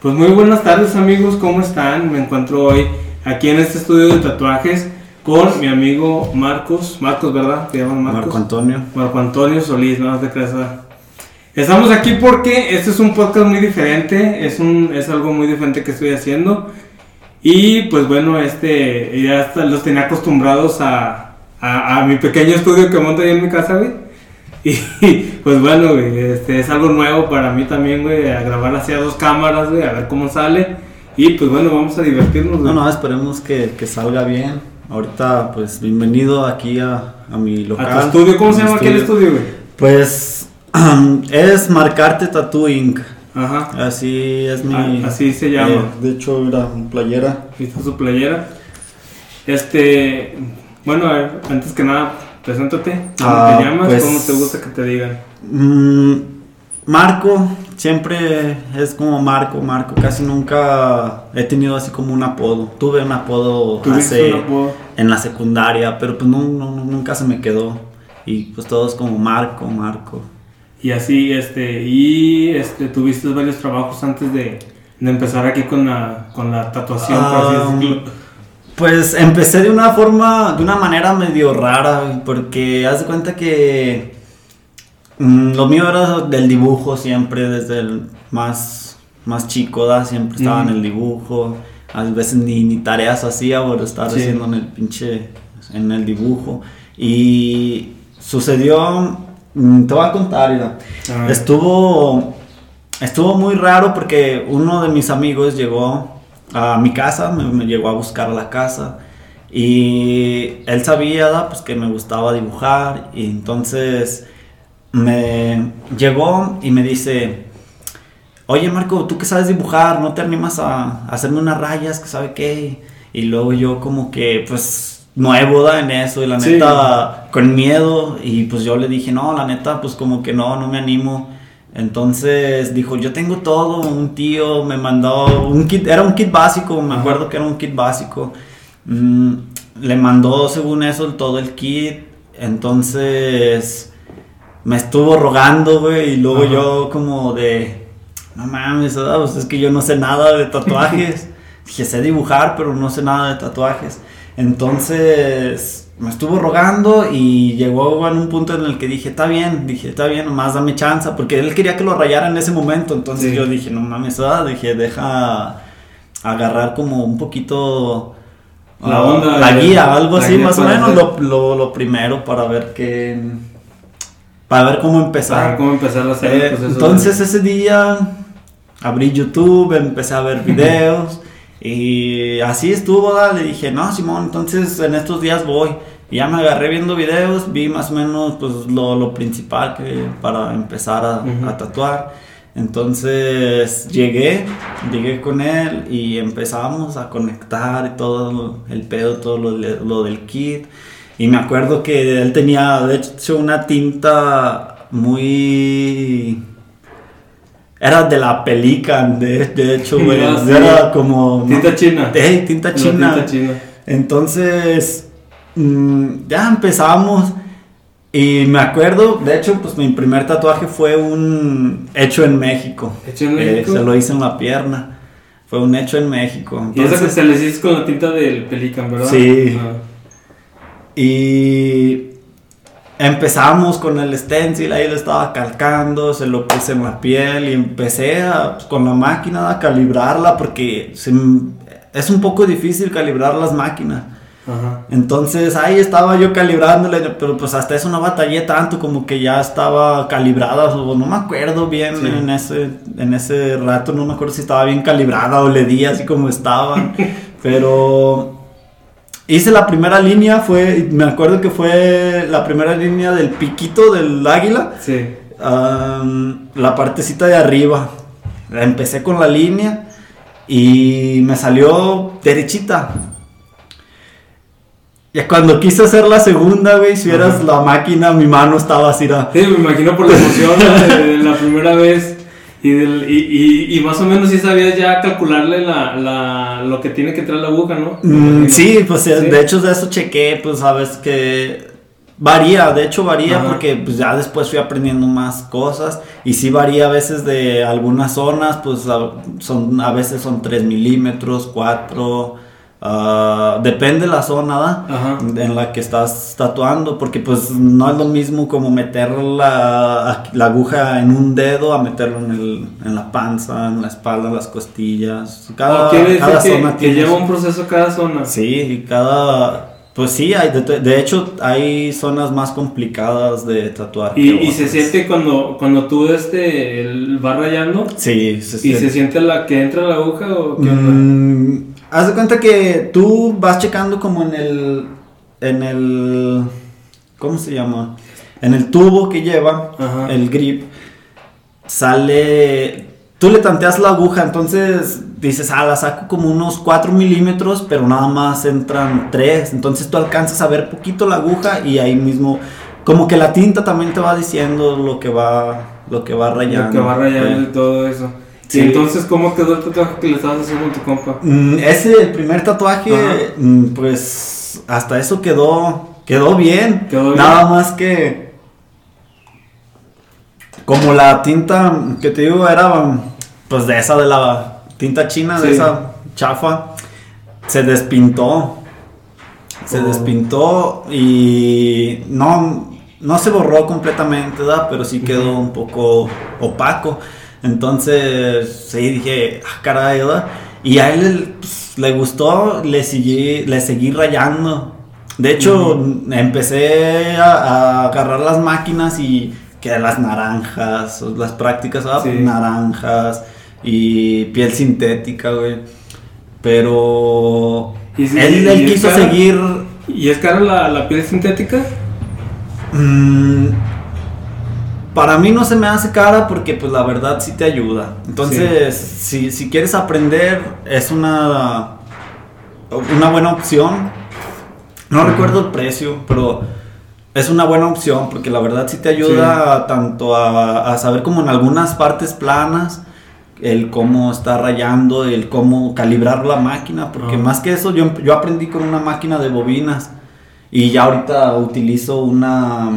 Pues muy buenas tardes amigos, ¿cómo están? Me encuentro hoy aquí en este estudio de tatuajes con mi amigo Marcos, Marcos, ¿verdad? ¿Te llaman Marcos? Marco Antonio. Marco Antonio Solís, no creas. ¿verdad? Estamos aquí porque este es un podcast muy diferente, es, un, es algo muy diferente que estoy haciendo. Y pues bueno, este, ya hasta los tenía acostumbrados a, a, a mi pequeño estudio que monto ahí en mi casa, güey. Y pues bueno, güey, este, es algo nuevo para mí también, güey, a grabar hacia dos cámaras, güey, a ver cómo sale. Y pues bueno, vamos a divertirnos, No, güey. no, esperemos que, que salga bien. Ahorita, pues, bienvenido aquí a, a mi local. a tu estudio, ¿cómo se llama aquel estudio, güey? Pues, es Marcarte Tattoo Inc. Ajá, Así es mi... Ah, así se llama. eh, de hecho, era mi playera. está su playera. Este, bueno, a ver, antes que nada, preséntate. ¿Cómo Ah, te llamas? pues- ¿Cómo te gusta que te digan? Mm, Marco, siempre es como Marco, Marco. Casi nunca he tenido así como un apodo. Tuve un apodo ¿Tuviste hace... un apodo? en la secundaria, pero pues no, no- nunca se me quedó. Y pues todos como Marco, Marco. Y así, este, y este, tuviste varios trabajos antes de, de empezar aquí con la, con la tatuación, por así Ah, decirlo. Pues empecé de una forma, de una manera medio rara, porque haz de cuenta que mm, lo mío era del dibujo siempre, desde el más, más chico, ¿da? siempre estaba en Ujú. el dibujo. A veces ni, ni tareas hacía por estar Sí. haciendo en el pinche, en el dibujo. Y sucedió, mm, te voy a contar, mira. Estuvo, estuvo muy raro porque uno de mis amigos llegó a mi casa, me, me llegó a buscar a la casa y él sabía pues, que me gustaba dibujar y entonces me llegó y me dice, oye Marco, tú que sabes dibujar, ¿no te animas a, a hacerme unas rayas, que sabe qué? Y luego yo como que pues nuevo ¿da? en eso y la Sí. neta con miedo y pues yo le dije, no, la neta pues como que no, no me animo. Entonces dijo, yo tengo todo, un tío me mandó un kit, era un kit básico, me acuerdo que era un kit básico. Mm, le mandó según eso todo el kit, entonces me estuvo rogando, güey, y luego Ajá. yo como de, no mames, ah, pues es que yo no sé nada de tatuajes. Dije, sé dibujar, pero no sé nada de tatuajes. Entonces me estuvo rogando y llegó en un punto en el que dije, está bien, dije, está bien, nomás dame chance, porque él quería que lo rayara en ese momento. Entonces Sí. yo dije, no mames, ah, dije, deja agarrar como un poquito La ah, onda, la la- guía, algo la así, guía más o menos lo, lo, lo primero para ver qué, para ver cómo Para empezar. ver cómo empezar Eh, de- entonces ese día abrí YouTube, empecé a ver videos y así estuvo, ¿da? le dije, no, Simón, entonces en estos días voy. Y ya me agarré viendo videos, vi más o menos pues lo, lo principal que para empezar a, Ujú. a tatuar. Entonces llegué, llegué con él y empezamos a conectar todo el pedo, todo lo, lo del kit. Y me acuerdo que él tenía, de hecho, una tinta muy... Era de la Pelican, de, de hecho, güey. Ah, sí. Era como... Tinta china. Ey, tinta china. tinta china. Entonces, mm, ya empezamos. Y me acuerdo, de hecho, pues mi primer tatuaje fue un hecho en México. ¿Hecho en Eh, se lo hice en la pierna. Fue un hecho en México. Y esa que Entonces, se les hizo con la tinta del Pelican, ¿verdad? Sí. Ah. y empezamos con el stencil, ahí lo estaba calcando, se lo puse en la piel y empecé a, pues, con la máquina a calibrarla porque se es un poco difícil calibrar las máquinas. Ajá. Entonces ahí estaba yo calibrándole, pero pues hasta eso no batallé tanto, como que ya estaba calibrada, o no me acuerdo bien Sí. en, ese, en ese rato, no me acuerdo si estaba bien calibrada o le di así como estaba, pero hice la primera línea, fue, me acuerdo que fue la primera línea del piquito del águila, Sí. La partecita de arriba. Empecé con la línea y me salió derechita. Y cuando quise hacer la segunda, güey, si vieras Ajá. la máquina, mi mano estaba así. era- Sí, me imagino por la emoción de, de la primera vez. Y, del- y, y, y más o menos sí sabías ya calcularle la, la, lo que tiene que traer la aguja, ¿no? Mm, sí, pues eh, Sí. de hecho de eso chequé, pues sabes que Varía, de hecho varía Ajá. porque pues ya después fui aprendiendo más cosas y sí varía a veces de algunas zonas, pues a, son, a veces son 3 milímetros, 4, ah, depende la zona en la que estás tatuando, porque pues no es lo mismo como meter la, la aguja en un dedo a meterlo en, el, en la panza, en la espalda, en las costillas. Cada, cada zona que tiene lleva un proceso cada zona. Sí, y cada... Pues sí, hay de, de hecho hay zonas más complicadas de tatuar. Y, y se siente cuando, cuando tú este, el, vas rayando Sí, se y siente. se siente la que entra la aguja o qué onda? Mm, haz de cuenta que tú vas checando como en el... En el... ¿Cómo se llama? En el tubo que lleva Ajá. el grip. Sale... Tú le tanteas la aguja, entonces dices, ah, la saco como unos 4 milímetros, pero nada más entran 3. Entonces tú alcanzas a ver poquito la aguja y ahí mismo... Como que la tinta también te va diciendo lo que va, lo que va rayando. Lo que va rayando y todo eso. Sí. Y entonces, ¿cómo quedó el tatuaje que le estabas haciendo a tu compa? Mm, ese, el primer tatuaje, mm, pues hasta eso quedó, quedó bien. Quedó bien. Nada más que, como la tinta que te digo era, pues de esa de la tinta china, de esa chafa, se despintó. Se Oh. despintó y no, no se borró completamente, ¿verdad? Pero sí quedó un poco opaco. Entonces, sí, dije, ah, caray, ¿verdad? Y a él pues, le gustó, le seguí, le seguí rayando. De hecho, empecé a, a agarrar las máquinas y que las naranjas, las prácticas, ¿verdad? Sí. naranjas y piel sintética, güey. Pero Y él, quiso cara. seguir ¿Y es cara la, la piel sintética? Mm, para mí no se me hace cara porque pues la verdad sí te ayuda. Entonces, si, si quieres aprender, es una, una buena opción. No recuerdo el precio, pero es una buena opción porque la verdad sí te ayuda tanto a, a saber como en algunas partes planas el cómo está rayando, el cómo calibrar la máquina, porque Ah. más que eso yo, yo aprendí con una máquina de bobinas y ya ahorita utilizo una,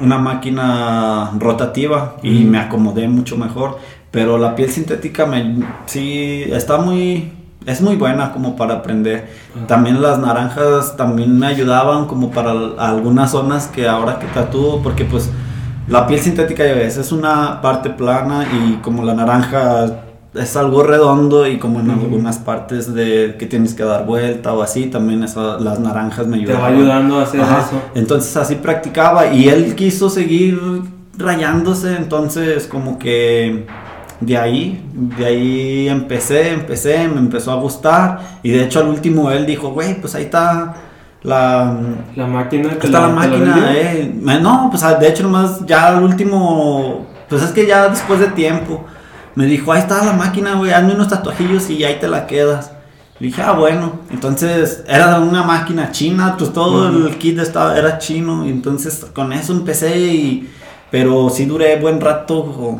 una máquina rotativa y Mm. me acomodé mucho mejor, pero la piel sintética me, sí está muy... Es muy buena como para aprender. Ah. También las naranjas también me ayudaban como para algunas zonas que ahora que tatúo, porque pues la piel sintética ya ves, es una parte plana y como la naranja es algo redondo y como en algunas partes de que tienes que dar vuelta o así, también esa- las naranjas me Te ayudaban. va ayudando a hacer Ajá. eso. Entonces así practicaba y él quiso seguir rayándose, entonces como que de ahí, de ahí empecé, empecé, me empezó a gustar y de hecho al último él dijo, güey, pues ahí está la... La máquina. Te está la te máquina, eh. No, pues ah, de hecho nomás ya al último, pues es que ya después de tiempo, me dijo, ahí está la máquina, güey, hazme unos tatuajillos y ahí te la quedas. Le dije, ah, bueno, entonces era una máquina china, pues todo Ujú. el kit estaba, era chino, y entonces con eso empecé y, pero sí duré buen rato,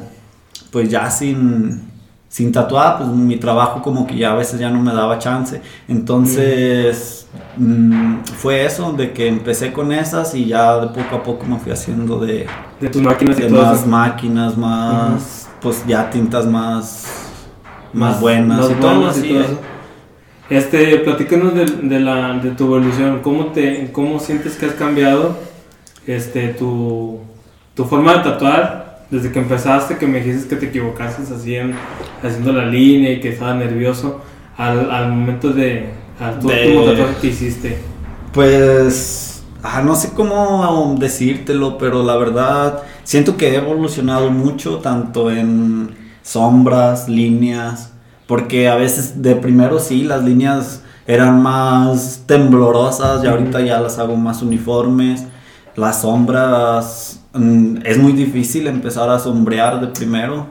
pues ya sin, sin tatuar, pues mi trabajo como que ya a veces ya no me daba chance. Entonces mm, fue eso, de que empecé con esas y ya de poco a poco me fui haciendo de, De tus máquinas y de todo más eso. máquinas, más, pues ya tintas más, más, buenas más y todo buenas y todo eso. Este, platícanos de, de la, de tu evolución. ¿Cómo, te, ¿Cómo sientes que has cambiado este, tu, tu forma de tatuar desde que empezaste? Que me dijiste que te equivocaste así en- haciendo la línea y que estaba nervioso al, al momento de al tu De- último tatuaje que hiciste. Pues, ah, no sé cómo decírtelo, pero la verdad siento que he evolucionado mucho, tanto en sombras, líneas, porque a veces de primero sí, las líneas eran más temblorosas y ahorita ya las hago más uniformes. Las sombras, mm, es muy difícil empezar a sombrear de primero,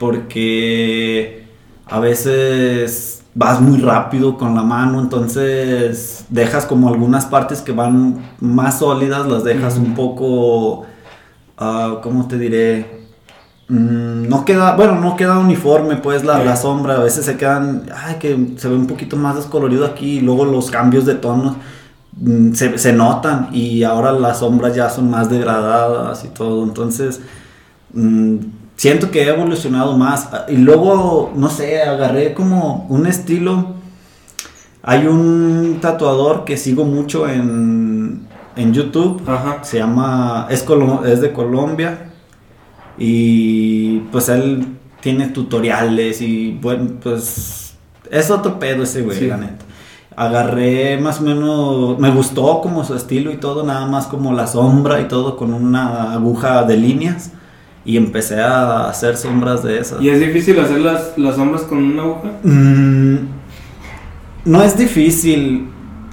porque a veces vas muy rápido con la mano, entonces dejas como algunas partes que van más sólidas, las dejas un poco, ah, ¿cómo te diré? Mm, no queda, bueno, no queda uniforme pues la, Sí. la sombra, a veces se quedan, ay, que se ve un poquito más descolorido aquí y luego los cambios de tonos. mm, se, se notan y ahora las sombras ya son más degradadas y todo. Entonces, mm, siento que he evolucionado más. Y luego, no sé, agarré como un estilo. Hay un tatuador que sigo mucho en, en YouTube. Ajá. Se llama, es, colo- es de Colombia. Y pues él tiene tutoriales y bueno, pues es otro pedo ese güey, Sí. la neta. Agarré más o menos, me gustó como su estilo y todo, nada más como la sombra y todo con una aguja de líneas. Y empecé a hacer sombras de esas. ¿Y es difícil hacer las, las sombras con una aguja? Mm, no es difícil.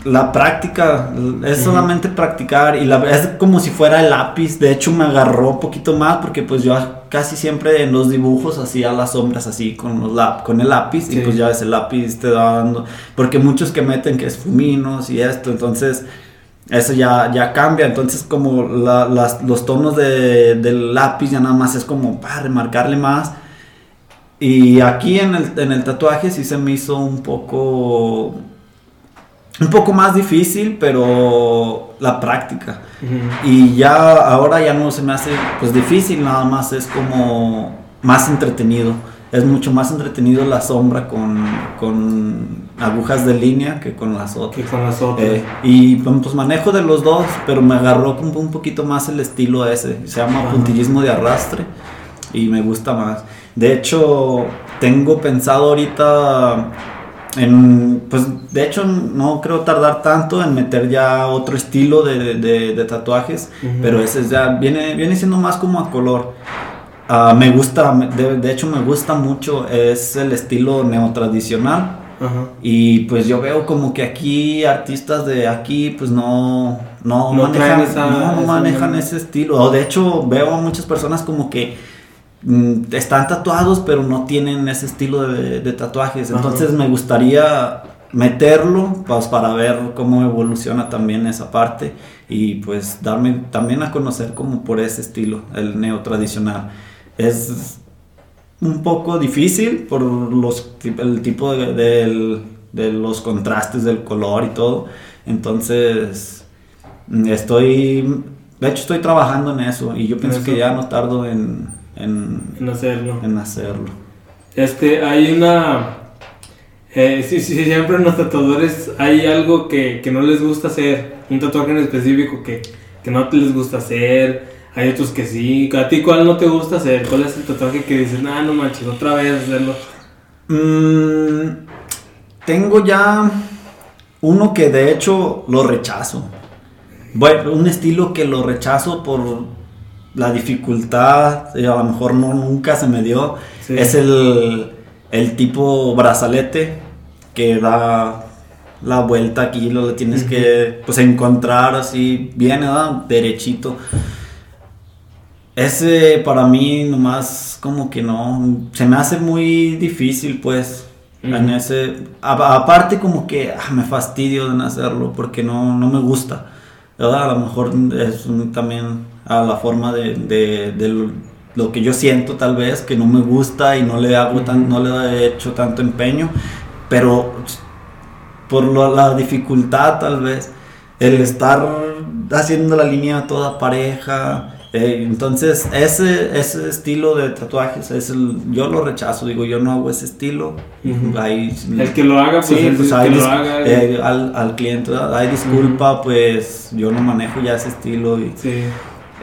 La práctica es solamente practicar y la, es como si fuera el lápiz. De hecho, me agarró un poquito más porque pues yo casi siempre en los dibujos hacía las sombras así con, los lap- con el lápiz Sí. y pues ya ese lápiz te va dando. Porque muchos que meten que es fuminos y esto, entonces eso ya, ya cambia. Entonces, como la- las- los tonos de- del lápiz ya nada más es como para remarcarle más. Y aquí en el, en el tatuaje sí se me hizo un poco. Un poco más difícil, pero la práctica. Y ya ahora ya no se me hace pues difícil, nada más es como más entretenido. Es mucho más entretenido la sombra con, con agujas de línea que con las otras. Que con las otras. Eh, y pues manejo de los dos, pero me agarró como un poquito más el estilo ese. Se llama puntillismo de arrastre y me gusta más. De hecho, tengo pensado ahorita en, pues de hecho no creo tardar tanto en meter ya otro estilo de, de- de tatuajes, pero ese es ya viene, viene siendo más como a color. Ah, me gusta, de, de hecho me gusta mucho, es el estilo neotradicional. Ajá. Y pues yo veo como que aquí artistas de aquí pues no no, manejan, esa- no manejan ese estilo. O de hecho veo a muchas personas como que están tatuados pero no tienen ese estilo de, de tatuajes. Ajá. Entonces me gustaría meterlo pues para ver cómo evoluciona también esa parte y pues darme también a conocer como por ese estilo, el neotradicional. Es un poco difícil por los el tipo de, del- de los contrastes del color y todo. Entonces, mm, estoy, de hecho estoy trabajando en eso y yo pienso eso. que ya no tardo en, en, En hacerlo. en hacerlo. Este, hay una. Eh, sí, sí, siempre en los tatuadores hay algo que, que no les gusta hacer. Un tatuaje en específico que, que no te les gusta hacer. Hay otros que sí. ¿A ti cuál no te gusta hacer? ¿Cuál es el tatuaje que dices, nah, no manches, otra vez hacerlo? Mm, tengo ya uno que de hecho lo rechazo. Bueno, un estilo que lo rechazo por la dificultad, y a lo mejor no nunca se me dio. Sí. Es el, el tipo brazalete que da la vuelta aquí, lo tienes Ujú. que pues encontrar así bien, ¿verdad? derechito. Ese para mí nomás como que no, se me hace muy difícil pues Ujú. en ese, a- aparte como que ah, me fastidio en hacerlo porque no, no me gusta, ¿verdad? A lo mejor es un- también a la forma de, de- de lo- que yo siento tal vez que no me gusta y no le hago tan, no le he hecho tanto empeño, pero por lo- la dificultad tal vez, el estar haciendo la línea toda pareja. eh, entonces, ese, ese estilo de tatuajes, es el, yo lo rechazo, digo, yo no hago ese estilo. Ujú. Ahí- El que lo haga, pues, Sí, pues lo haga. eh, al, al cliente, ¿verdad? Ay, disculpa, pues yo no manejo ya ese estilo y Sí.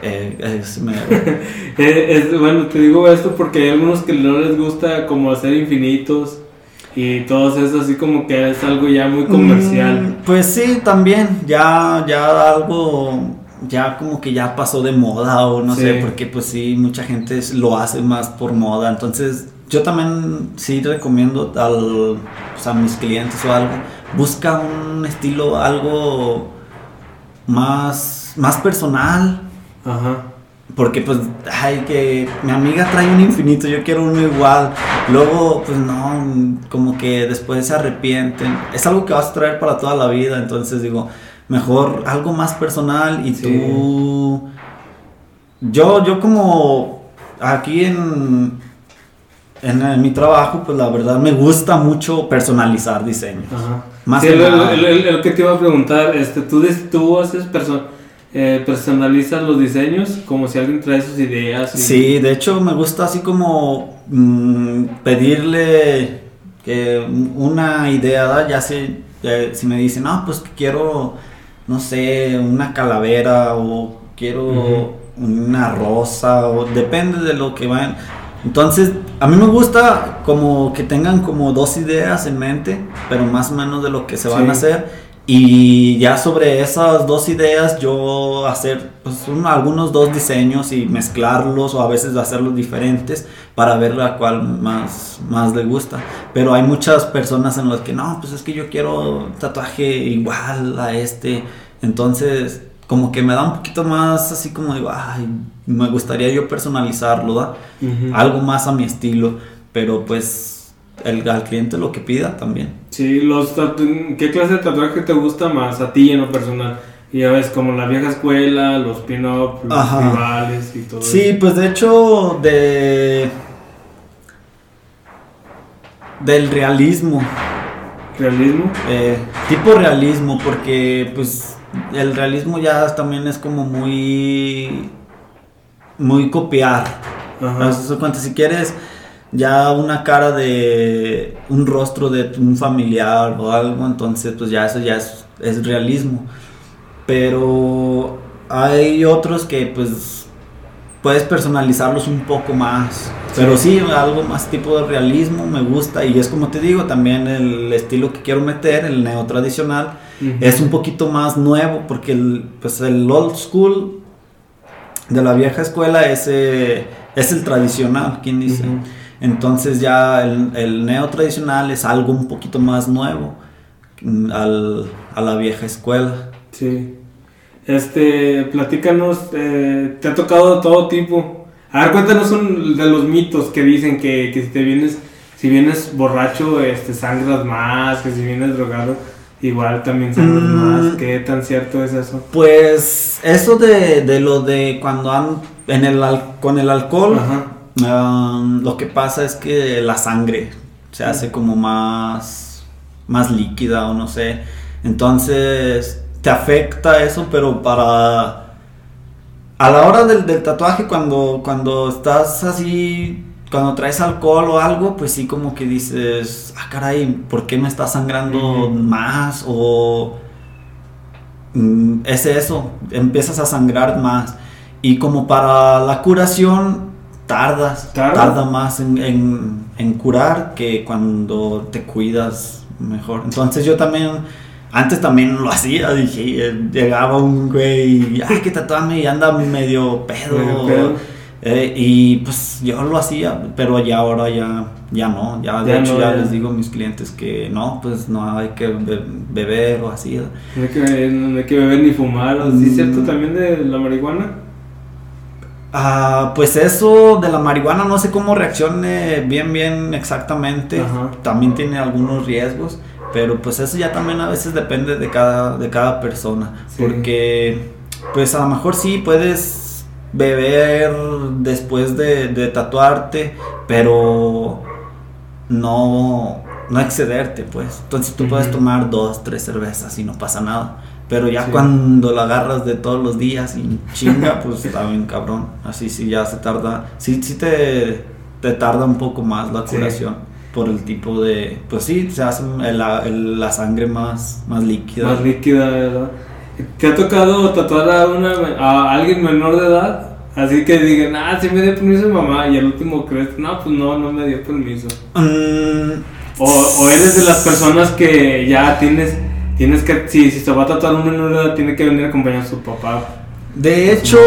Eh, es- me- Eh, es- bueno, te digo esto porque hay algunos que no les gusta como hacer infinitos y todo eso así como que es algo ya muy comercial. Mm, pues sí, también, ya, ya algo, ya como que ya pasó de moda o no Sí. sé, porque pues sí, mucha gente lo hace más por moda, entonces yo también sí recomiendo al, pues, a mis clientes o algo, busca un estilo algo más, más personal, Ajá. porque pues, ay, que mi amiga trae un infinito, yo quiero uno igual. Luego, pues no, como que después se arrepienten. Es algo que vas a traer para toda la vida, entonces digo, mejor algo más personal y Sí. tú... Yo, yo como aquí en... en, en mi trabajo, pues la verdad me gusta mucho personalizar diseños. Ajá. Más Sí, que lo, nada. lo- lo- lo que te iba a preguntar, este, ¿tú, tú haces perso- eh, personalizas los diseños como si alguien trae sus ideas? y- Sí, de hecho me gusta así como mm, pedirle que una idea, ya eh, si me dicen, no, pues que quiero, no sé, una calavera o quiero una rosa o depende de lo que vayan. Entonces, a mí me gusta como que tengan como dos ideas en mente, pero más o menos de lo que se van Sí. a hacer. Y ya sobre esas dos ideas yo hacer pues, un- algunos dos diseños y mezclarlos o a veces hacerlos diferentes para ver la cual más, más le gusta. Pero hay muchas personas en las que no, pues es que yo quiero un tatuaje igual a este. Entonces como que me da un poquito más así como digo, ay, me gustaría yo personalizarlo, ¿da? Ujú. Algo más a mi estilo. Pero pues el, al cliente lo que pida también. Sí, los ¿qué clase de tatuaje te gusta más a ti en lo personal? Ya ves, como la vieja escuela, los pin-up, los Ajá. rivales y todo Sí, eso. pues de hecho, de. Del realismo. Realismo. eh, tipo realismo, porque pues el realismo ya también es como muy. Muy copiar. Ajá. Cuenta, si quieres ya una cara de un rostro de un familiar o algo, entonces pues ya eso ya es, es realismo. Pero hay otros que pues puedes personalizarlos un poco más. Pero sí, algo más tipo de realismo me gusta y es como te digo, también el estilo que quiero meter, el neo tradicional, es un poquito más nuevo porque el, pues el old school de la vieja escuela es, eh, es el tradicional, ¿quién dice? Entonces ya el, el neo tradicional es algo un poquito más nuevo mm, al- a la vieja escuela. Sí. Este, platícanos, eh, te ha tocado todo tipo. A ver, cuéntanos un, de los mitos que dicen que, que si te vienes, si vienes borracho, este, sangras más, que si vienes drogado, igual también sangras Mm. más. ¿Qué tan cierto es eso? Pues eso de, de lo de cuando han en el con el alcohol, Ajá. Um, lo que pasa es que la sangre se hace como más más líquida o no sé. Entonces te afecta eso, pero para a la hora del, del tatuaje cuando cuando estás así cuando traes alcohol o algo, pues sí como que dices, ah caray, ¿por qué me está sangrando más? O Mm, es eso, empiezas a sangrar más. Y como para la curación, tardas, tarda más en, en- en curar que cuando te cuidas mejor. Entonces yo también, antes también lo hacía, dije, llegaba un güey, ay, que tatuame y anda medio pedo. Medio pedo. Eh, y pues yo lo hacía, pero ya ahora ya, ya no, ya de Ya hecho no, ya ya. les digo a mis clientes que no, pues no hay que be- beber o así. No hay que, no hay que beber ni fumar. ¿Sí Mm. cierto también de la marihuana? Ah, pues eso de la marihuana no sé cómo reaccione bien bien exactamente. Ajá. También tiene algunos riesgos, pero pues eso ya también a veces depende de cada de cada persona, Sí. porque pues a lo mejor sí puedes beber después de, de tatuarte, pero no no excederte, pues. Entonces tú puedes tomar dos, tres cervezas y no pasa nada. Pero ya Sí. cuando la agarras de todos los días y chinga, pues está bien cabrón. Así sí ya se tarda. Sí, sí te, te tarda un poco más la Sí. curación. Por el tipo de. Pues sí, se hace el- la sangre más, más líquida. Más líquida, ¿verdad? ¿Te ha tocado tatuar a, una, a alguien menor de edad? Así que digan, ah, sí me dio permiso mamá. Y al último crees, no, pues no, no me dio permiso. Mm, O, o eres de las personas que ya tienes, tienes que, si, si se va a tatuar un menor de edad, tiene que venir acompañado de su papá. De hecho,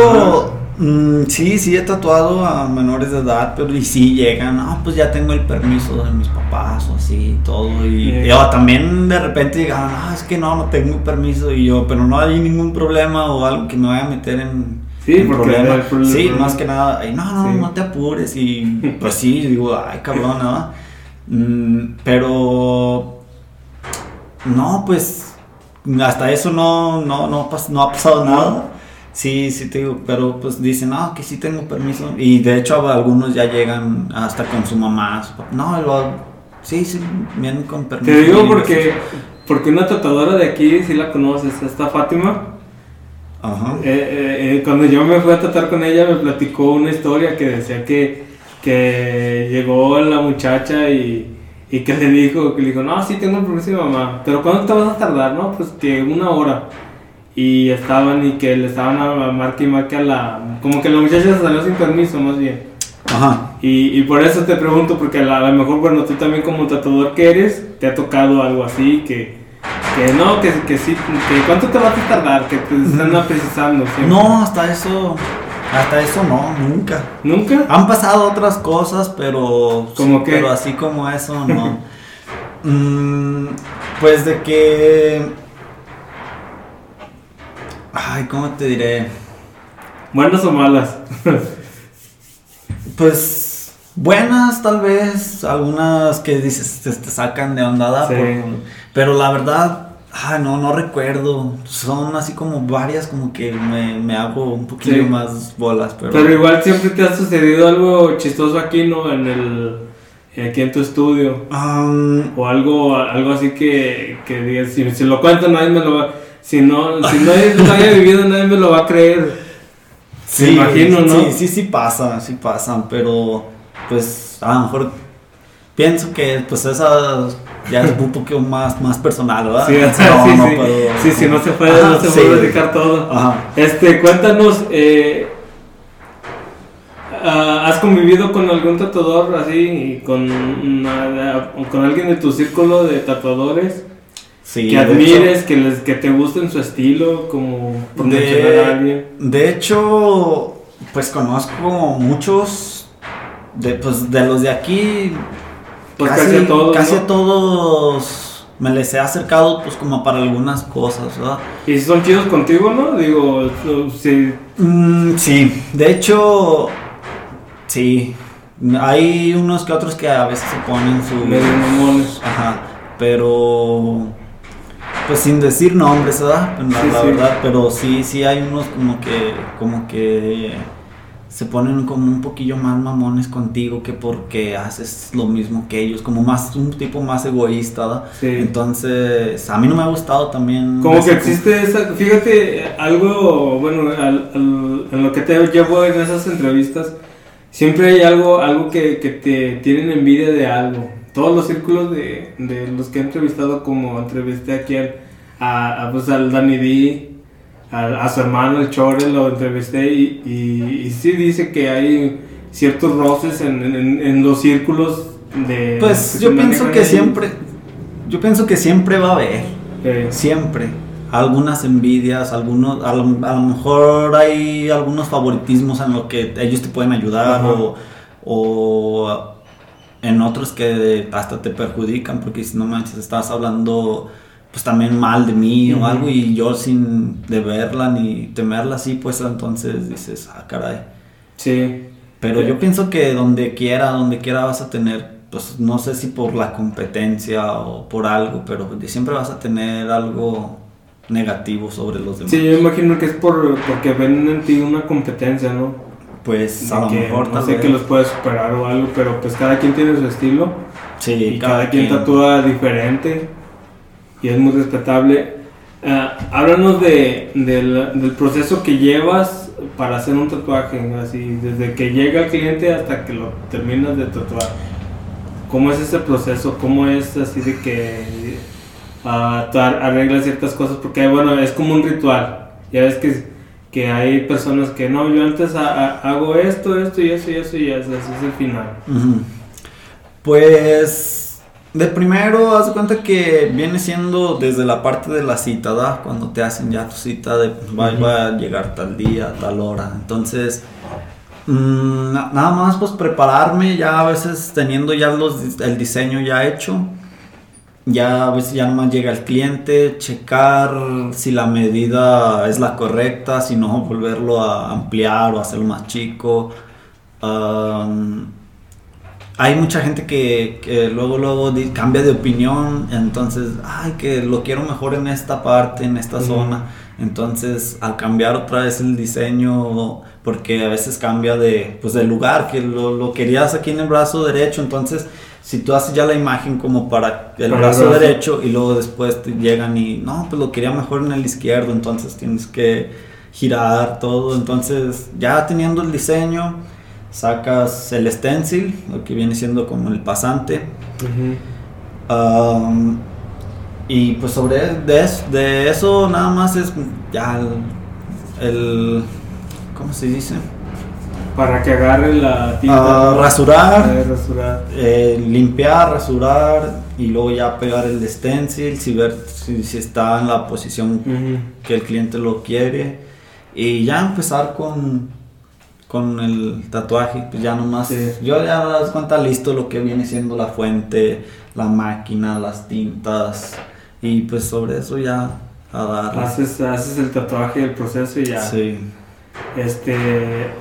mm, sí, sí he tatuado a menores de edad, pero y sí llegan, no, pues ya tengo el permiso de mis papás o así, todo. Y, Sí. y, oh, también de repente llegan, no, es que no, no tengo permiso. Y yo, pero no hay ningún problema o algo que me vaya a meter en, Sí, porque problema. el problema- Sí, más que nada, y no, no, Sí. no te apures. Y pues sí, digo, ay, cabrón, ¿no? Mm, pero, no, pues hasta eso no, no, no, ha pasado nada. Sí, sí, te digo, pero pues dicen, no, que sí tengo permiso. Y de hecho algunos ya llegan hasta con su mamá. su papá. No, lo, sí, sí, vienen con permiso. Te digo porque, porque una tatuadora de aquí, si la conoces, esta Fátima. Ajá. Eh, eh, eh, cuando yo me fui a tratar con ella, me platicó una historia que decía que, que llegó la muchacha y, y que le dijo, que le dijo, no, sí tengo el permiso de mi mamá, pero ¿cuándo te vas a tardar? No, pues que una hora. Y estaban y que le estaban a marque y marque a la... Como que la muchacha se salió sin permiso, más bien. Ajá. Y, y por eso te pregunto, porque a lo mejor, bueno, tú también como tatuador que eres, te ha tocado algo así, que, que no, que, que sí, que cuánto te vas a tardar, que te están precisando. siempre. No, hasta eso, hasta eso no, nunca. ¿Nunca? Han pasado otras cosas, pero. ¿Cómo qué? Pero así como eso, no. Mm, pues de que. Ay, ¿cómo te diré? ¿Buenas o malas? Pues. Buenas, tal vez. Algunas que dices te, te sacan de ondada. Sí. por- pero la verdad. Ay, no, no recuerdo. Son así como varias, como que me, me hago un poquillo Sí. más bolas. Pero, Pero igual siempre te ha sucedido algo chistoso aquí, ¿no? En el... Aquí en tu estudio. O algo, algo así que, que digas, si, si lo cuento nadie me lo va... Si no, si no lo haya vivido nadie me lo va a creer. Me imagino, ¿no? Sí, sí, sí pasa, sí pasan, pero pues a lo mejor pienso que pues esa ya es un poquito más, más personal, ¿verdad? Sí, No, sí, no sí. puedo- Sí, sí, no se puede, Ajá, no se puede dedicar todo. Ajá. Este, cuéntanos, eh, ah, ¿has convivido con algún tatuador así, con, una- con alguien de tu círculo de tatuadores Sí, que de hecho- admires, que, les, que te gusten su estilo, como por mencionar a alguien? De hecho, pues conozco muchos de, pues, de los de aquí. Pues casi a todos, casi ¿no? a todos me les he acercado pues como para algunas cosas, ¿verdad? Y si son chidos contigo, ¿no? Digo, sí, Mm, sí, de hecho, sí. Hay unos que otros que a veces se ponen su... medio mamones. Ajá, pero... Pues sin decir nombres, ¿verdad? La, Sí, la sí. verdad, pero sí, sí hay unos como que... Como que... Se ponen como un poquillo más mamones contigo que porque haces lo mismo que ellos, como más un tipo más egoísta. Entonces, a mí no me ha gustado también. Como que existe esa, fíjate, algo, bueno, al- al- en lo que te llevo en esas entrevistas, siempre hay algo, algo que, que te tienen envidia de algo. Todos los círculos de, de los que he entrevistado, como entrevisté aquí al, a, a, pues, al Danny D, a, su hermano, el Chore, lo entrevisté y, y, y sí dice que hay ciertos roces en, en- en los círculos de... Pues yo pienso que ahí. siempre, yo pienso que siempre va a haber, Eh, siempre, algunas envidias, algunos, a lo, a lo mejor hay algunos favoritismos en lo que ellos te pueden ayudar o, o en otros que hasta te perjudican porque si no manches estás hablando pues también mal de mí Ujú. o algo y yo sin deberla ni temerla así pues entonces dices ah caray sí. pero yo pienso que donde quiera, donde quiera vas a tener, pues no sé si por la competencia o por algo, pero siempre vas a tener algo negativo sobre los demás. Sí, yo imagino que es por, porque ven en ti una competencia, ¿no? Pues De a lo mejor no sé que los puedes superar o algo, pero pues cada quien tiene su estilo Sí, y cada, quien tatúa diferente y es muy respetable. Ah, háblanos de, del, del proceso que llevas para hacer un tatuaje, así desde que llega el cliente hasta que lo terminas de tatuar. ¿Cómo es ese proceso? ¿Cómo es así de que ar- arreglas ciertas cosas? Porque bueno, es como un ritual. Ya ves que, que hay personas que no, yo antes ha- ha- hago esto, esto y eso y eso y eso, ese es el final. Ujú. Pues de primero, haz de cuenta que viene siendo desde la parte de la cita, ¿da? Cuando te hacen ya tu cita de pues, va, a llegar tal día, tal hora. Entonces, mm, na- nada más pues prepararme ya a veces teniendo ya los, el diseño ya hecho. Ya a veces ya nomás llega el cliente, checar si la medida es la correcta, si no volverlo a ampliar o hacerlo más chico. Am, hay mucha gente que, que luego luego cambia de opinión, entonces, ay, que lo quiero mejor en esta parte, en esta Ujú. zona. Entonces, al cambiar otra vez el diseño, porque a veces cambia de, pues, del lugar, que lo, lo querías aquí en el brazo derecho, entonces, si tú haces ya la imagen como para el Para el brazo brazo. derecho y luego después te llegan y, no, pues lo quería mejor en el izquierdo, entonces tienes que girar todo, entonces, ya teniendo el diseño, sacas el stencil, lo que viene siendo como el pasante. Um, y pues sobre de eso, de eso nada más es ya el, el- ¿cómo se dice? Para que agarre la tinta. Ah, ¿no? rasurar. Eh, rasurar. Eh, limpiar, rasurar y luego ya pegar el stencil, si ver si, si está en la posición que el cliente lo quiere y ya empezar con con el tatuaje, pues ya nomás Sí. yo ya das cuenta listo lo que viene siendo la fuente, la máquina, las tintas y pues sobre eso ya a. Haces, haces el tatuaje, el proceso y ya. Sí. Este,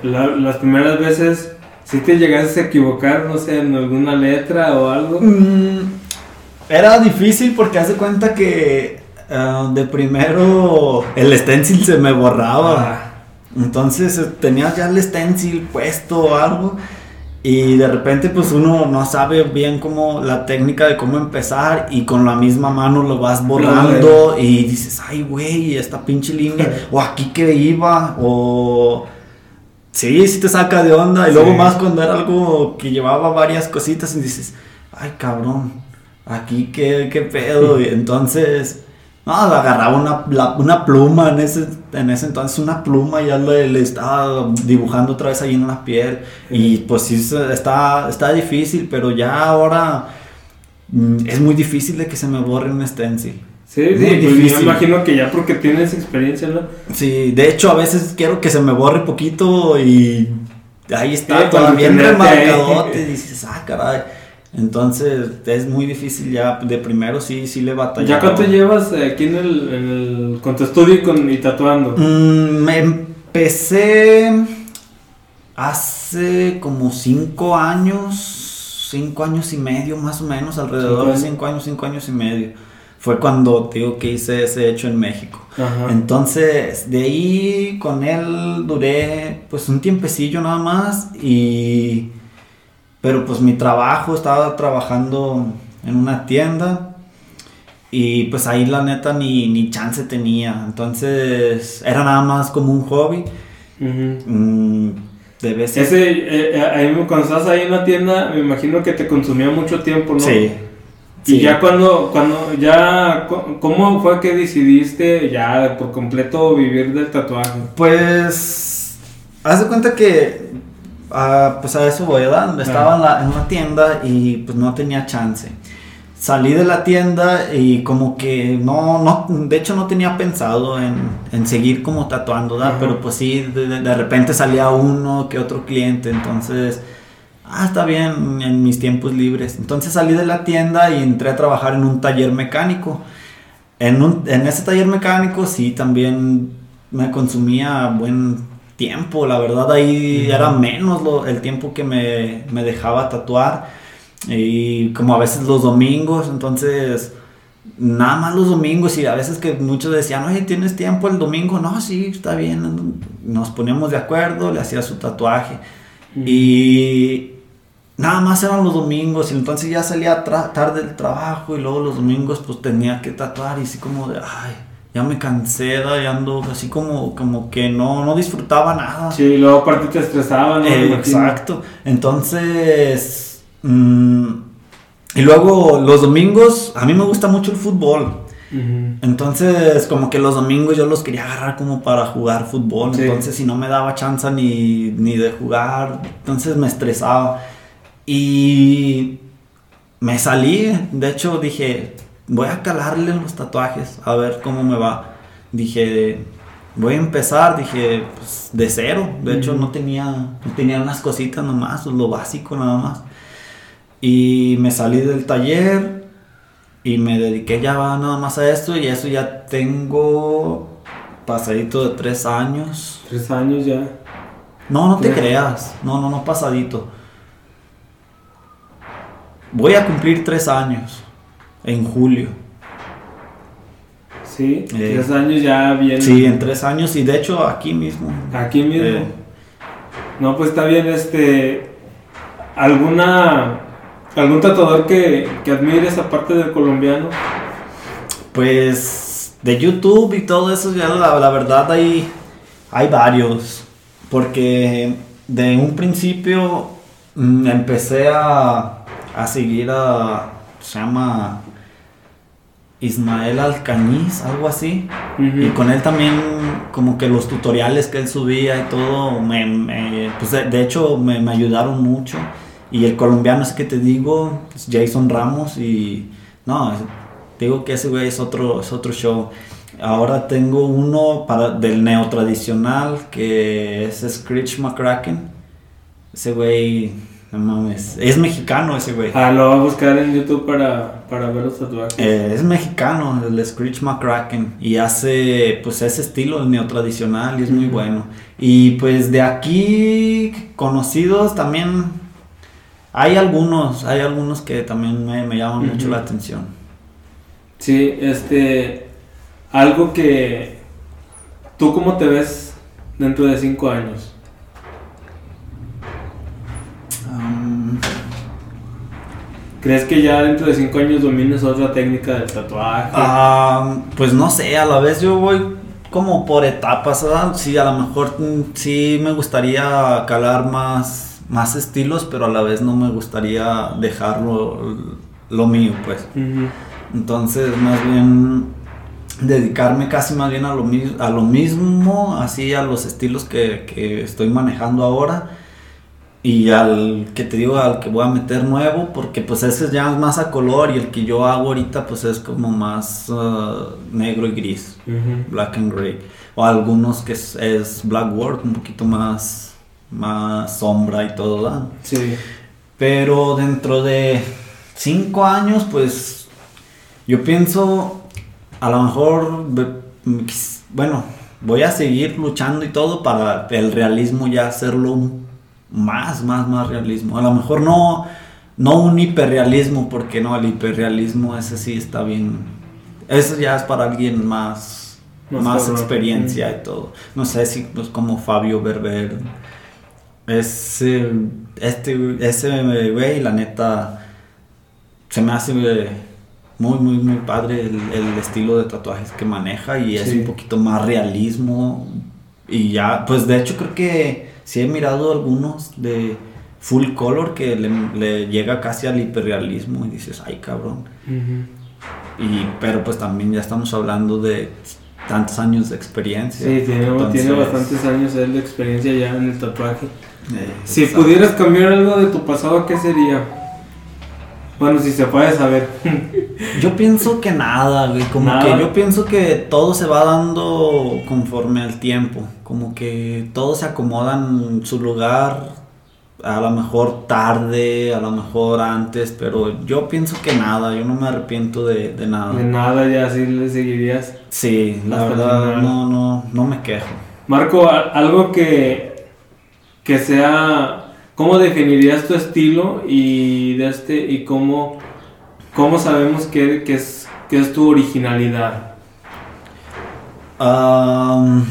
la- las primeras veces, si te llegaste a equivocar, no sé, en alguna letra o algo. Mm, era difícil porque hace cuenta que ah, de primero el stencil se me borraba. Ah, Entonces eh, tenías ya el stencil puesto o algo y de repente pues uno no sabe bien cómo la técnica de cómo empezar y con la misma mano lo vas borrando y dices, ay güey, esta pinche línea o aquí que iba o... Sí, sí te saca de onda y luego más cuando era algo que llevaba varias cositas y dices, ay cabrón, aquí qué, qué pedo y entonces... No, agarraba una, la- una pluma en ese, en ese entonces, una pluma, ya le, le estaba dibujando otra vez ahí en la piel. Y pues sí, está, está difícil, pero ya ahora mm, es muy difícil de que se me borre un stencil. sí, sí, pues yo imagino que ya porque tienes experiencia, ¿no? Sí, de hecho a veces quiero que se me borre poquito y ahí está, Sí, todavía tenerte ahí. remarcadote. Dices, ah, caray. Entonces es muy difícil ya, de primero sí, sí le batallaba. ¿Ya cuánto llevas eh, aquí en el, con tu estudio y, con, y tatuando? Mm, me empecé hace como cinco años, cinco años y medio más o menos, alrededor Cinco de cinco años, cinco años y medio. Fue cuando te digo que hice ese hecho en México. Ajá. Entonces, de ahí con él duré pues un tiempecillo nada más y... Pero pues mi trabajo, estaba trabajando en una tienda y pues ahí la neta ni, ni chance tenía. Entonces era nada más como un hobby. Mm, de vez en Ese, eh, eh, ahí, cuando estás ahí en la tienda, me imagino que te consumía mucho tiempo, ¿no? Sí. Y sí. ya cuando, cuando, ya, ¿cómo fue que decidiste ya por completo vivir del tatuaje? Pues, haz de cuenta que, ah, pues a eso voy, ¿verdad? Estaba en, la, en una tienda y pues no tenía chance. Salí de la tienda y como que no, no, de hecho no tenía pensado en, en seguir como tatuando, ¿verdad? Pero pues sí, de- de repente salía uno que otro cliente, entonces, ah, está bien en mis tiempos libres. Entonces salí de la tienda y entré a trabajar en un taller mecánico. En, un- en ese taller mecánico sí también me consumía buen tiempo, la verdad ahí era menos lo- el tiempo que me, me dejaba tatuar y como a veces los domingos, entonces nada más los domingos y a veces que muchos decían, oye, ¿tienes tiempo el domingo? No, sí, está bien, nos poníamos de acuerdo, le hacía su tatuaje y nada más eran los domingos y entonces ya salía tarde del trabajo y luego los domingos pues tenía que tatuar y así como de, ay, ya me cansé, ando así como, como que no, no disfrutaba nada. Sí, luego aparte te estresaban, Eh, exacto. Entonces, mm, y luego los domingos, a mí me gusta mucho el fútbol. Entonces, como que los domingos yo los quería agarrar como para jugar fútbol. Sí. Entonces, si no me daba chance ni, ni de jugar, entonces me estresaba. Y me salí. De hecho, dije, voy a calarle los tatuajes, a ver cómo me va. Dije, voy a empezar, dije, pues de cero. De hecho, no tenía, tenía unas cositas nomás, lo básico nada más. Y me salí del taller y me dediqué ya nada más a esto y eso ya tengo pasadito de tres años. Tres años ya. No, no te creas, no, no, no pasadito. Voy a cumplir tres años en julio. Sí, Eh, tres años ya bien. Sí, en tres años y de hecho aquí mismo. Aquí mismo. Eh. No, pues está bien, este. ¿Alguna. algún tatuador que, que admires aparte del colombiano? Pues de YouTube y todo eso, ya la, la verdad hay, hay varios. Porque de un principio mm, empecé a, a seguir a. Se llama. Ismael Alcañiz, algo así. Y con él también, como que los tutoriales que él subía y todo, me, me- pues de, de hecho me, me ayudaron mucho. Y el colombiano es que te digo, es Jason Ramos y no, digo que ese güey es otro, es otro show. Ahora tengo uno para, del neotradicional que es Screech McCracken. Ese güey, no mames, es mexicano ese güey. Ah, lo voy a buscar en YouTube para, para ver los tatuajes. Eh, es mexicano, el Screech McCracken, y hace pues ese estilo neotradicional y es muy bueno. Y pues de aquí conocidos también hay algunos, hay algunos que también me, me llaman mucho la atención. Sí, este. Algo que. ¿Tú cómo te ves dentro de cinco años? ¿Crees que ya dentro de cinco años domines otra técnica del tatuaje? ah, pues no sé, a la vez yo voy como por etapas, ¿verdad? Sí, a lo mejor mm, sí me gustaría calar más, más estilos, pero a la vez no me gustaría dejarlo lo mío, pues. Entonces, más bien dedicarme casi más bien a lo, a lo mismo, así a los estilos que, que estoy manejando ahora. Y al que te digo, al que voy a meter nuevo, porque pues ese ya es más a color y el que yo hago ahorita pues es como más ah, negro y gris, black and gray. O algunos que es, es black work, un poquito más, más sombra y todo, ¿verdad? Sí. Pero dentro de cinco años, pues yo pienso, a lo mejor, bueno, voy a seguir luchando y todo para el realismo ya hacerlo un- más, más, más realismo. A lo mejor no, no un hiperrealismo, porque no, el hiperrealismo ese sí está bien. Eso ya es para alguien más, Más más, experiencia y todo. No sé si pues como Fabio Berber. Es, eh, este, ese güey, la neta, se me hace muy, muy, muy padre el, el estilo de tatuajes que maneja y es Sí. un poquito más realismo. Y ya, pues de hecho creo que sí he mirado algunos de full color que le, le llega casi al hiperrealismo y dices, ay cabrón. Y, pero pues también ya estamos hablando de tantos años de experiencia. Sí, tiene, Entonces, tiene bastantes años él de experiencia ya en el tatuaje. eh, Si exacto. pudieras cambiar algo de tu pasado, ¿qué sería? Bueno, si se puede saber. Yo pienso que nada, güey. Como Nada. que yo pienso que todo se va dando conforme al tiempo. Como que todo se acomoda en su lugar. A lo mejor tarde, a lo mejor antes, pero yo pienso que nada. Yo no me arrepiento de, de nada. De nada, ya así le seguirías. Sí, la verdad, no, no, no me quejo. Marco, algo que, que sea. ¿Cómo definirías tu estilo y este y cómo, cómo sabemos que, que es, que es tu originalidad? Am,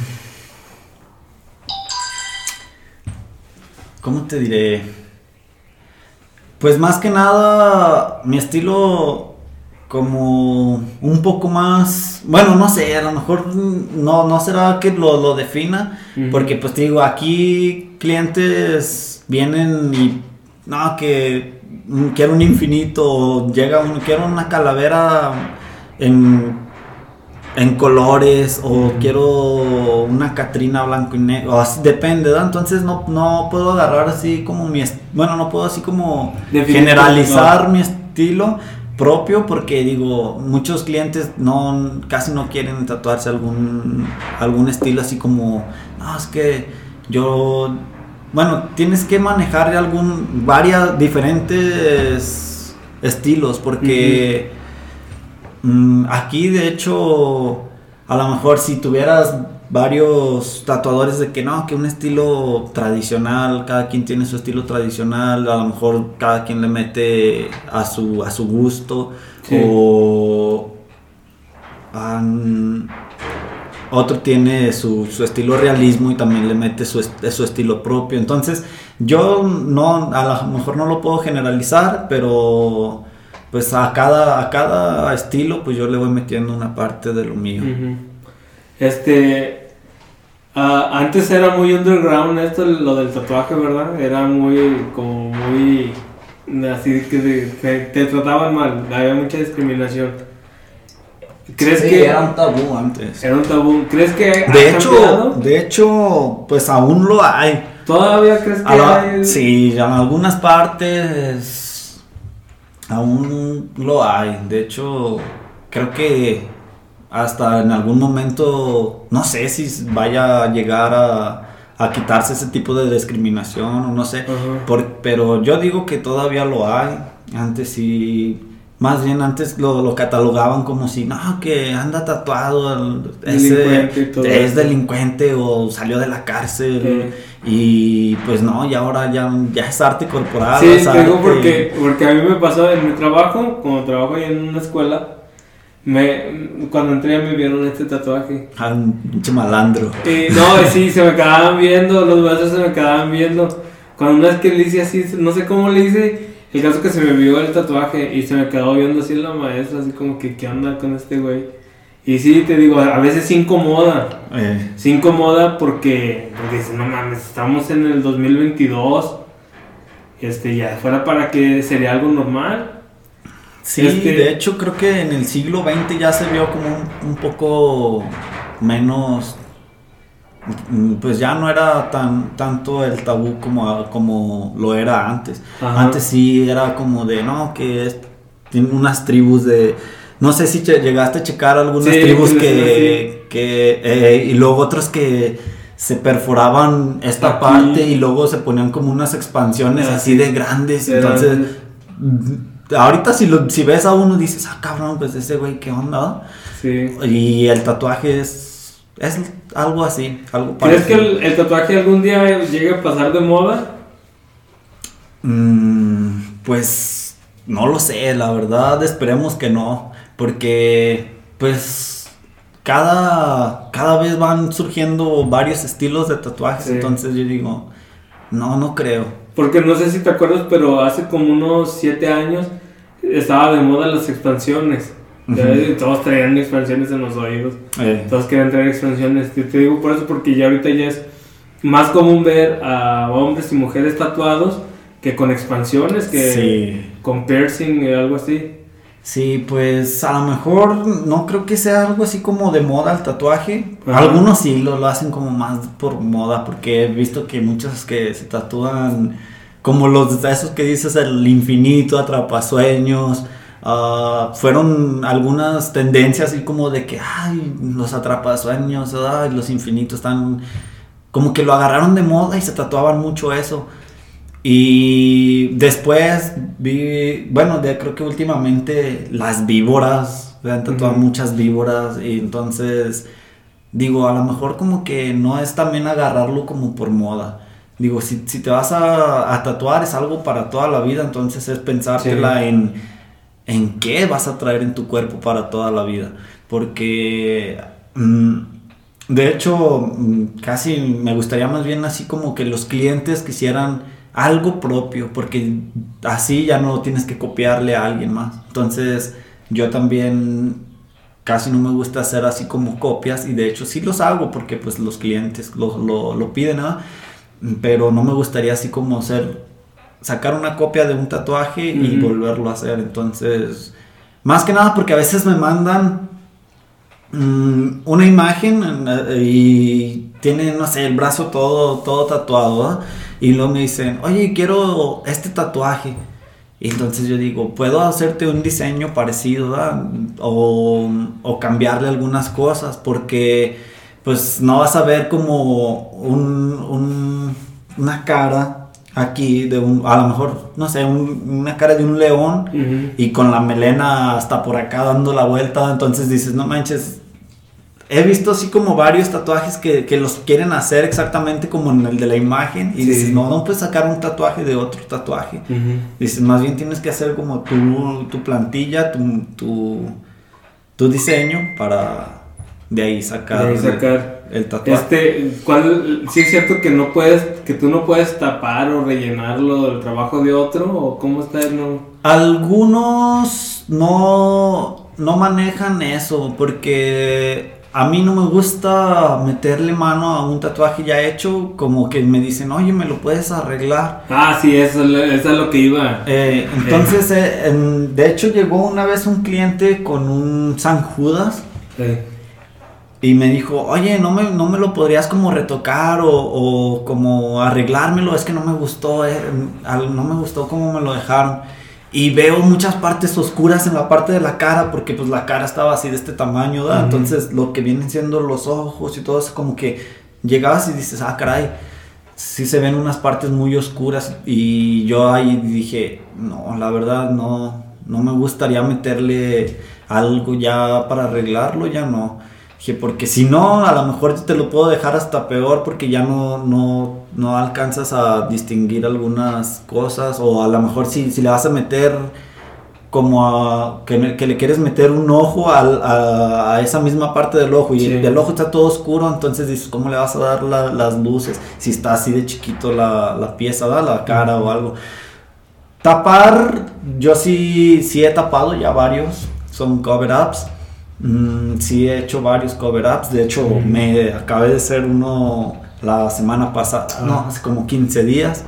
¿Cómo te diré? Pues más que nada, mi estilo como un poco más, bueno, no sé, a lo mejor no, no será que lo, lo defina, porque pues te digo, aquí clientes vienen y, no, que mm, quiero un infinito, o llega uno, quiero una calavera en en colores o quiero una Catrina blanco y negro, o así, depende. Entonces no, no puedo agarrar así como mi, bueno, no puedo así como generalizar no. mi estilo propio porque digo, muchos clientes no, casi no quieren tatuarse algún, algún estilo así como, no, es que yo, bueno, tienes que manejar algún, varias diferentes estilos porque... Mm, aquí, de hecho, a lo mejor si tuvieras varios tatuadores de que no, que un estilo tradicional, cada quien tiene su estilo tradicional, a lo mejor cada quien le mete a su, a su gusto, Sí. o... mm, otro tiene su, su estilo realismo y también le mete su, su estilo propio. Entonces, yo no, a lo mejor no lo puedo generalizar, pero pues a cada, a cada estilo, pues yo le voy metiendo una parte de lo mío. Este. ah, antes era muy underground esto, lo del tatuaje, ¿verdad? Era muy, como muy. Así que te, te trataban mal, había mucha discriminación. ¿Crees Sí, que era un tabú antes. era un tabú? ¿Crees que De hecho, cambiado? de hecho, pues aún lo hay. ¿Todavía crees que la- hay? sí, en algunas partes aún lo hay. De hecho, creo que hasta en algún momento, no sé si vaya a llegar a, a quitarse ese tipo de discriminación o no sé. Por- pero yo digo que todavía lo hay. Antes sí. Más bien antes lo, lo catalogaban como si, no, que anda tatuado, ese Delincuente es delincuente o salió de la cárcel. Y pues no, y ahora ya, ya es arte corporal. Sí, es digo arte. porque, porque a mí me pasó en mi trabajo, como trabajo ahí en una escuela, me, cuando entré me vieron este tatuaje. Ah, un malandro. Y no, sí, se me quedaban viendo, los maestros se me quedaban viendo. Cuando una vez que le hice así, no sé cómo le hice, el caso que se me vio el tatuaje y se me quedó viendo así la maestra, así como que, ¿qué onda con este güey? Y sí, te digo, a veces sí incomoda. Eh, Se incomoda porque, porque dices, no mames, estamos en el 2022. Este, ya fuera para que sería algo normal. Sí, de hecho creo que en el siglo XX ya se vio como un, un poco menos... mm, Pues ya no era tan tanto el tabú como, como lo era antes. Ajá. Antes sí era como de, no, que es, tiene unas tribus de... No sé si llegaste a checar algunas Sí, tribus sí, que... que eh, y luego otros que se perforaban esta Aquí. parte y luego se ponían como unas expansiones Ah, así sí. de grandes. Entonces, ahorita si, lo, si ves a uno dices, ah, cabrón, pues ese güey, ¿qué onda? Sí. Y el tatuaje es, es algo así, algo ¿Crees que el, el tatuaje algún día llegue a pasar de moda? Mm, pues no lo sé, la verdad esperemos que no, porque pues cada, cada vez van surgiendo varios estilos de tatuajes, Sí. entonces yo digo, no, no creo. Porque no sé si te acuerdas, pero hace como unos 7 años estaba de moda las expansiones. Ves, Todos traían expansiones en los oídos. Eh, Todos querían traer expansiones. Te, te digo por eso, porque ya ahorita ya es más común ver a hombres y mujeres tatuados que con expansiones, que sí. con piercing y algo así. Sí, pues a lo mejor no creo que sea algo así como de moda el tatuaje. Ajá. Algunos sí lo, lo hacen como más por moda, porque he visto que muchos que se tatúan como los de esos que dices el infinito, atrapasueños. ah, fueron algunas tendencias así como de que, ay, los atrapasueños, ay, los infinitos están... Como que lo agarraron de moda y se tatuaban mucho eso. Y después vi, bueno, de, creo que últimamente las víboras, se han tatuado muchas víboras y entonces digo, a lo mejor como que no es también agarrarlo como por moda. Digo, si, si te vas a, a tatuar es algo para toda la vida, entonces es pensártela Sí. en, en qué vas a traer en tu cuerpo para toda la vida. Porque... mm, de hecho, mm, casi me gustaría más bien así como que los clientes quisieran algo propio, porque así ya no tienes que copiarle a alguien más. Entonces, yo también casi no me gusta hacer así como copias y de hecho sí los hago porque pues los clientes lo, lo, lo piden, pero no me gustaría así como hacer, sacar una copia de un tatuaje y volverlo a hacer. Entonces, más que nada porque a veces me mandan mm, una imagen eh, y tiene, no sé, el brazo todo, todo tatuado. Y luego me dicen, oye, quiero este tatuaje. Y entonces yo digo, puedo hacerte un diseño parecido. O, o cambiarle algunas cosas, porque pues no vas a ver como un, un- una cara aquí de un, a lo mejor, no sé, un- una cara de un león Ujú. y con la melena hasta por acá dando la vuelta, entonces dices, no manches, he visto así como varios tatuajes que, que los quieren hacer exactamente como en el de la imagen y Sí. dices, no, no puedes sacar un tatuaje de otro tatuaje. Dices, más bien tienes que hacer como tu, tu plantilla, tu, tu, tu diseño para, de ahí sacar, De ahí sacar. el tatuaje. Este, ¿cuál, sí es cierto que no puedes, que tú no puedes tapar o rellenarlo del trabajo de otro, o cómo está, no? Algunos no, no manejan eso porque a mí no me gusta meterle mano a un tatuaje ya hecho, como que me dicen, oye, ¿me lo puedes arreglar? Ah, sí, eso, es lo- eso es lo que iba. Eh, entonces, eh, en- de hecho llegó una vez un cliente con un San Judas y me dijo, oye, ¿no me, no me lo podrías como retocar o, o como arreglármelo? Es que no me gustó, eh, no me gustó cómo me lo dejaron. Y veo muchas partes oscuras en la parte de la cara porque pues la cara estaba así de este tamaño. Entonces lo que vienen siendo los ojos y todo eso como que llegabas y dices, ah, caray, sí se ven unas partes muy oscuras y yo ahí dije, no, la verdad no, no me gustaría meterle algo ya para arreglarlo, ya no. Dije, porque si no, a lo mejor te lo puedo dejar hasta peor porque ya no, no, no alcanzas a distinguir algunas cosas o a lo mejor si, si le vas a meter como a, que, que le quieres meter un ojo al- a, a esa misma parte del ojo y Sí. el, el ojo está todo oscuro, entonces dices, ¿cómo le vas a dar la- las luces? Si está así de chiquito la, la pieza, ¿verdad? la cara o algo. Tapar, yo sí, sí he tapado ya varios, son cover ups. Mm, sí he hecho varios cover ups, de hecho me acabé de hacer uno la semana pasada, Ah. no, hace como 15 días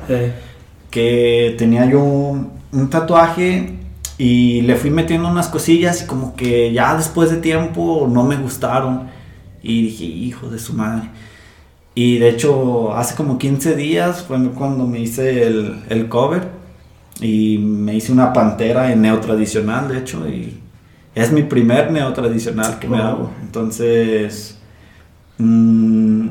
que tenía yo un, un tatuaje y le fui metiendo unas cosillas y como que ya después de tiempo no me gustaron y dije, hijo de su madre. Y de hecho hace como 15 días fue cuando me hice el, el cover y me hice una pantera en neotradicional de hecho y es mi primer neotradicional que me hago. Entonces... mm,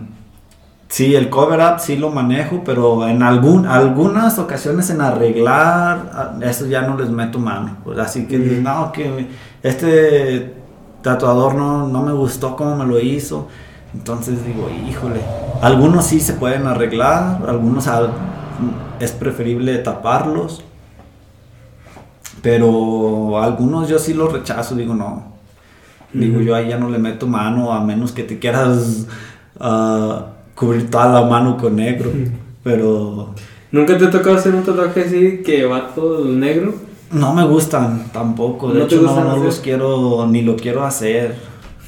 Sí, el cover up sí lo manejo, pero en algún, algunas ocasiones en arreglar, eso ya no les meto mano. Así que Ujú. no, que este tatuador no, no me gustó cómo me lo hizo. Entonces digo, híjole, algunos sí se pueden arreglar, algunos al- es preferible taparlos, pero algunos yo sí los rechazo, digo no. Digo, Ujú. yo ahí ya no le meto mano a menos que te quieras ah, cubrir toda la mano con negro. Ujú. Pero ¿Nunca te ha tocado hacer un tatuaje así que va todo negro? no me gustan tampoco. De ¿No hecho, no, no los quiero ni lo quiero hacer.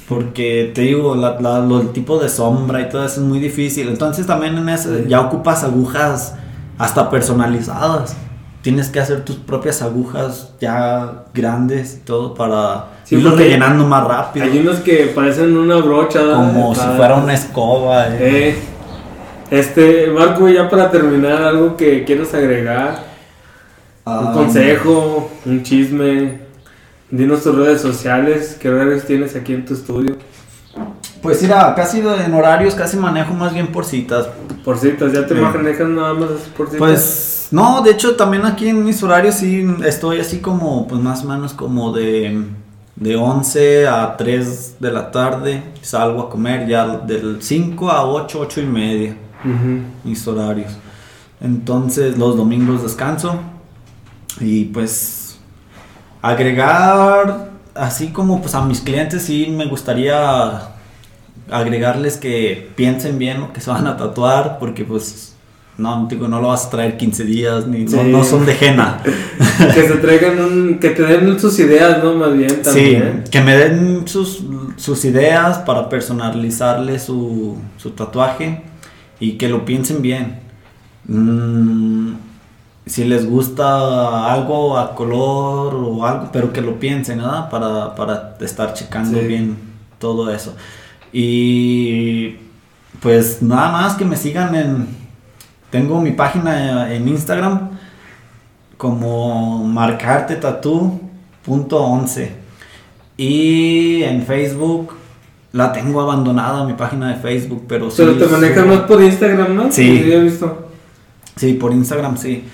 Porque te digo, la- la- lo- el tipo de sombra y todo eso es muy difícil. Entonces también en eso ya ocupas agujas hasta personalizadas. Tienes que hacer tus propias agujas ya grandes y todo para Sí, irlo rellenando más rápido. Hay unos que parecen una brocha. Como si fuera una escoba. eh. Eh, este, Marco, ya para terminar, algo que quieras agregar. Un consejo, un chisme. Dinos tus redes sociales, qué horarios tienes aquí en tu estudio. Pues mira, casi en horarios casi manejo más bien por citas. Por citas, ya te manejas nada más por citas. Pues no, de hecho también aquí en mis horarios sí estoy así como, pues más o menos como de, de 11 a 3 de la tarde. Salgo a comer ya del 5 a 8, 8 y media, mis horarios. Entonces los domingos descanso y pues agregar, así como pues a mis clientes sí me gustaría agregarles que piensen bien lo que se van a tatuar porque pues no, digo, no lo vas a traer 15 días ni no, Sí. no son de henna. que se traigan un. que te den sus ideas, ¿no? Más bien Sí, también. que me den sus, sus ideas para personalizarle su, su tatuaje y que lo piensen bien. Mm, si les gusta algo a color o algo, pero que lo piensen, ¿verdad? Para, para estar checando Sí. bien todo eso. Y pues nada más que me sigan en... Tengo mi página en Instagram como marcartetatu.11 y en Facebook la tengo abandonada mi página de Facebook, pero sí. Pero te manejas más por Instagram, ¿no? Sí. he visto. Sí, por Instagram sí.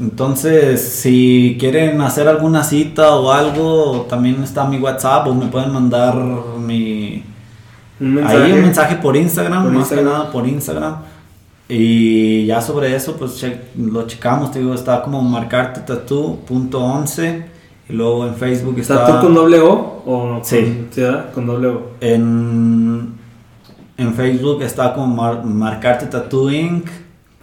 Entonces, si quieren hacer alguna cita o algo, también está mi WhatsApp o me pueden mandar mi Un mensaje. ahí un mensaje por Instagram, Por más Instagram. que nada por Instagram. Y ya sobre eso, pues che- lo checamos, te digo, está como marcarte tatu.11 Y luego en Facebook está... ¿Está tú con doble O? O Sí. Con, ¿sí, verdad? Con doble O. En, en Facebook está como Mar- Marcarte Tattoo Inc.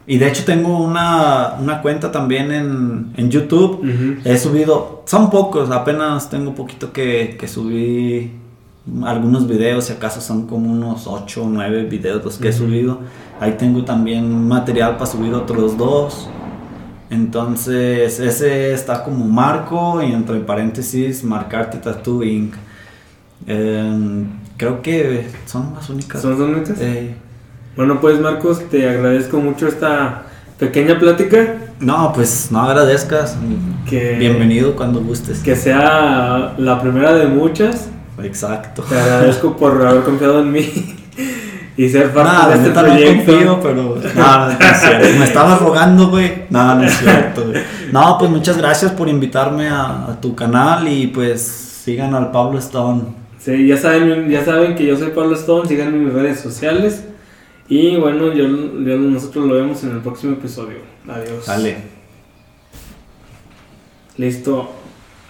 Y de hecho tengo una, una cuenta también en, en YouTube. He subido, son pocos, apenas tengo poquito que, que subí algunos videos, si acaso son como unos 8 o 9 videos los que he Ujú. subido. Ahí tengo también material para subir otros dos. Entonces, ese está como marco y entre paréntesis, marcarte tattoo inc. Em, creo que son las únicas. ¿Son las únicas? Eh, Bueno, pues Marcos, te agradezco mucho esta pequeña plática. no, pues no agradezcas. Que, Bienvenido cuando gustes. Que sea la primera de muchas. Exacto. Te agradezco por haber confiado en mí y ser parte Nada, de este proyecto. confío, pero. No, no es cierto. Me estabas rogando, güey. No, no es cierto, güey. No, pues muchas gracias por invitarme a, a tu canal y pues sigan al Pablo Stone. Sí, ya saben, ya saben que yo soy Pablo Stone, síganme en mis redes sociales. Y bueno, yo, yo- nosotros lo vemos en el próximo episodio. Adiós. Dale. Listo.